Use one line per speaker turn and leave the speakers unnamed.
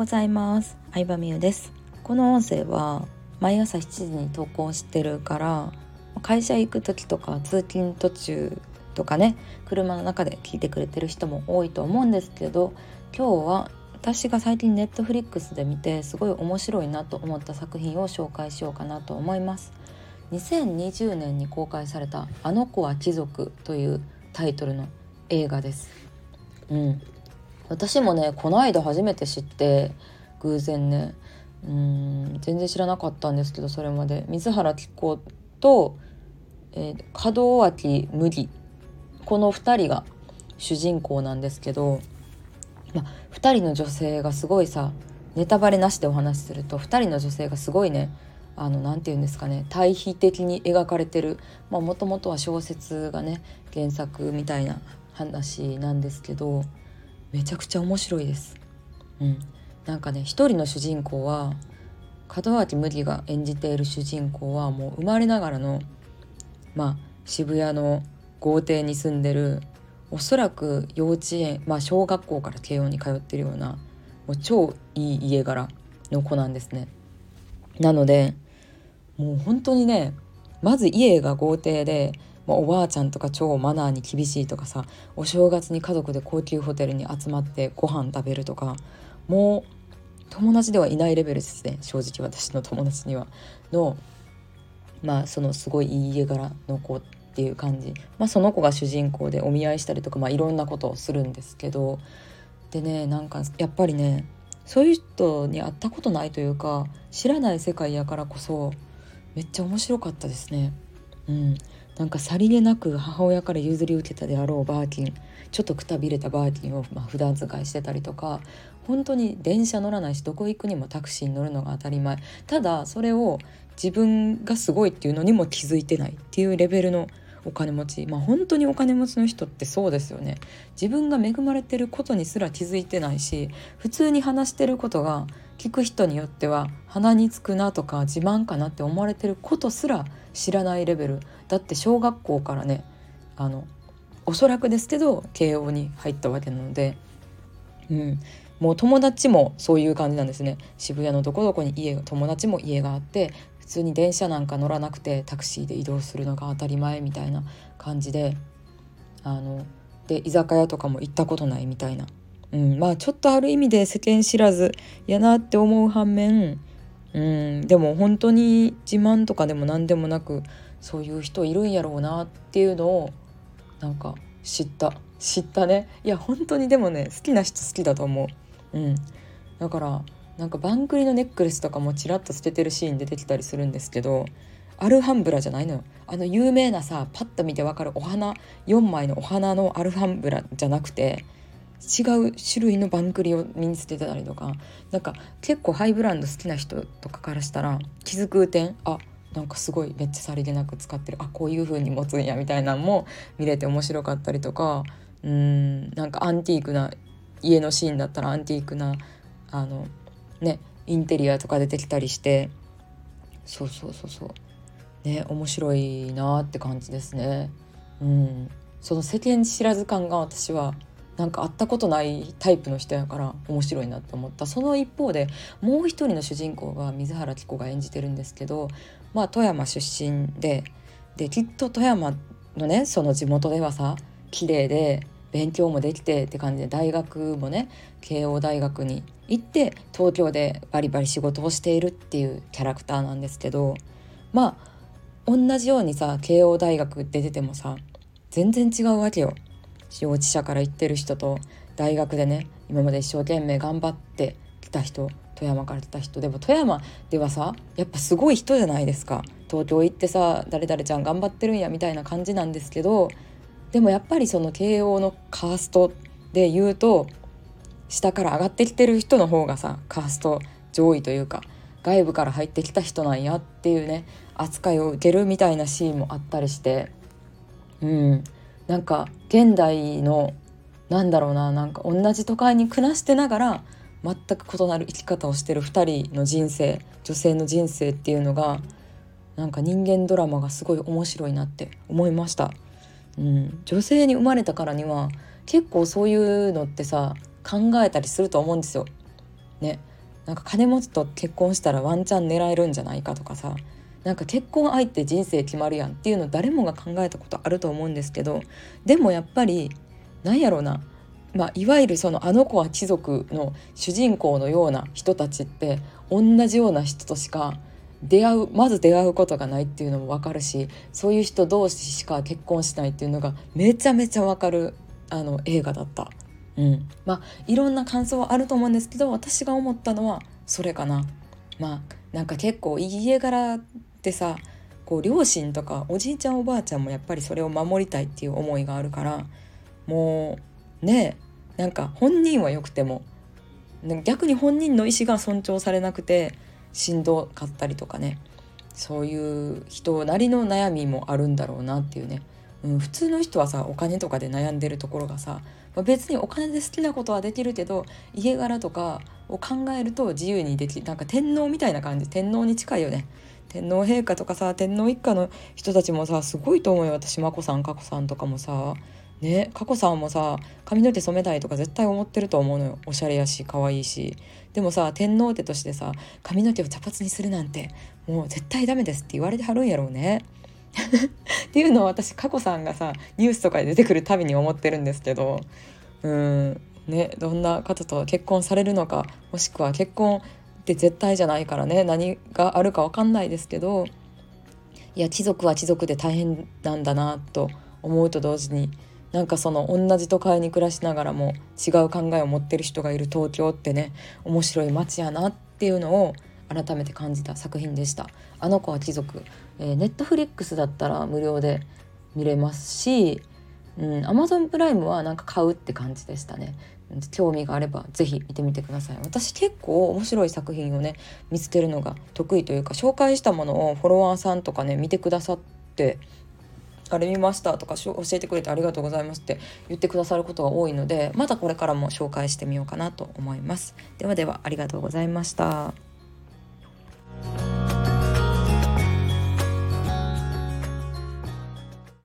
ございます。相葉美優です。この音声は毎朝7時に投稿してるから会社行く時とか通勤途中とかね車の中で聞いてくれてる人も多いと思うんですけど今日は私が最近ネットフリックスで見てすごい面白いなと思った作品を紹介しようかなと思います。2020年に公開された「あの子は貴族」というタイトルの映画です。うん。私もねこの間初めて知って偶然ね。うん全然知らなかったんですけどそれまで。水原希子と、えー、門脇麦。この2人が主人公なんですけど、ま2人の女性がすごいさネタバレなしでお話しすると2人の女性がすごいねあの何て言うんですかね対比的に描かれてる。もともとは小説がね原作みたいな話なんですけどめちゃくちゃ面白いです。うん、なんかね一人の主人公は門脇麦が演じている主人公はもう生まれながらのまあ渋谷の豪邸に住んでるおそらく幼稚園まあ小学校から慶応に通ってるようなもう超いい家柄の子なんですね。なのでもう本当にねまず家が豪邸でまあ、おばあちゃんとか超マナーに厳しいとかさお正月に家族で高級ホテルに集まってご飯食べるとかもう友達ではいないレベルですね正直私の友達には。のまあそのすごいいい家柄の子っていう感じ、まあ、その子が主人公でお見合いしたりとか、まあ、いろんなことをするんですけど。でねなんかやっぱりねそういう人に会ったことないというか知らない世界やからこそめっちゃ面白かったですね。うん、なんかさりげなく母親から譲り受けたであろうバーキンちょっとくたびれたバーキンをまあ普段使いしてたりとか本当に電車乗らないしどこ行くにもタクシーに乗るのが当たり前。ただそれを自分がすごいっていうのにも気づいてないっていうレベルのお金持ち。まあ本当にお金持ちの人ってそうですよね。自分が恵まれてることにすら気づいてないし普通に話してることが聞く人によっては鼻につくなとか自慢かなって思われてることすら知らないレベル。だって小学校からねあのおそらくですけど慶応に入ったわけなので、うん、もう友達もそういう感じなんですね。渋谷のどこどこに家友達も家があって通に電車なんか乗らなくてタクシーで移動するのが当たり前みたいな感じであので居酒屋とかも行ったことないみたいな、うん、まあちょっとある意味で世間知らずやなって思う反面、うん、でも本当に自慢とかでも何でもなくそういう人いるんやろうなっていうのをなんか知った。知ったね。いや本当にでもね好きな人好きだと思う。うん、だからなんかバンクリのネックレスとかもちらっと捨ててるシーン出てきたりするんですけどアルハンブラじゃないのよ。あの有名なさパッと見てわかるお花。4枚のお花のアルハンブラじゃなくて違う種類のバンクリを身につけてたりとか。なんか結構ハイブランド好きな人とかからしたら気づく点あなんかすごいめっちゃさりげなく使ってる。あこういう風に持つんやみたいなのも見れて面白かったりとか。うんなんかアンティークな家のシーンだったらアンティークなあのねインテリアとか出てきたりして。そうそうそうそう。ね面白いなって感じですね。うん、その世間知らず感が私はなんか会ったことないタイプの人やから面白いなって思った。その一方でもう一人の主人公が水原希子が演じてるんですけどまあ富山出身でできっと富山のねその地元ではさ綺麗で勉強もできてって感じで大学もね慶応大学に行って東京でバリバリ仕事をしているっていうキャラクターなんですけどまあ同じようにさ慶応大学出ててもさ全然違うわけよ。幼稚舎から行ってる人と大学でね今まで一生懸命頑張ってきた人富山から来た人でも富山ではさやっぱすごい人じゃないですか東京行ってさ誰々ちゃん頑張ってるんやみたいな感じなんですけどでもやっぱりその慶応のカーストで言うと下から上がってきてる人の方がさカースト上位というか外部から入ってきた人なんやっていうね扱いを受けるみたいなシーンもあったりしてうんなんか現代のなんだろうななんか同じ都会に暮らしてながら全く異なる生き方をしてる2人の人生女性の人生っていうのがなんか人間ドラマがすごい面白いなって思いました。うん、女性に生まれたからには結構そういうのってさ考えたりすると思うんですよ。ね、なんか金持ちと結婚したらワンチャン狙えるんじゃないかとかさ。なんか結婚相手人生決まるやんっていうの誰もが考えたことあると思うんですけどでもやっぱりなんやろうな。まあ、いわゆるそのあの子は貴族の主人公のような人たちって同じような人としか出会うまず出会うことがないっていうのも分かるしそういう人同士しか結婚しないっていうのがめちゃめちゃ分かるあの映画だった。うん、まあいろんな感想はあると思うんですけど私が思ったのはそれかな。まあなんか結構家柄ってさこう両親とかおじいちゃんおばあちゃんもやっぱりそれを守りたいっていう思いがあるからもうねなんか本人はよくても逆に本人の意思が尊重されなくてしんどかったりとかね。そういう人なりの悩みもあるんだろうなっていうね、うん、普通の人はさお金とかで悩んでるところがさ、別にお金で好きなことはできるけど家柄とかを考えると自由にできなんか天皇みたいな感じ。天皇に近いよね。天皇陛下とかさ天皇一家の人たちもさすごいと思うよ。私眞子さん佳子さんとかもさ。ね佳子さんもさ髪の毛染めたいとか絶対思ってると思うのよ。おしゃれやし可愛いし。でもさ天皇手としてさ髪の毛を茶髪にするなんてもう絶対ダメですって言われてはるんやろうね。っていうのを私佳子さんがさニュースとかで出てくるたびに思ってるんですけど。うんねどんな方と結婚されるのかもしくは結婚って絶対じゃないからね何があるか分かんないですけど。いや貴族は貴族で大変なんだなと思うと同時になんかその同じ都会に暮らしながらも違う考えを持ってる人がいる東京ってね面白い街やなっていうのを改めて感じた作品でした。あの子は貴族、ネットフリックスだったら無料で見れますし、アマゾンプライムはなんか買うって感じでしたね。興味があればぜひ見てみてください。私結構面白い作品をね見つけるのが得意というか紹介したものをフォロワーさんとかね見てくださってあれ見ましたとか教えてくれてありがとうございますって言ってくださることが多いのでまたこれからも紹介してみようかなと思います。ではではありがとうございました。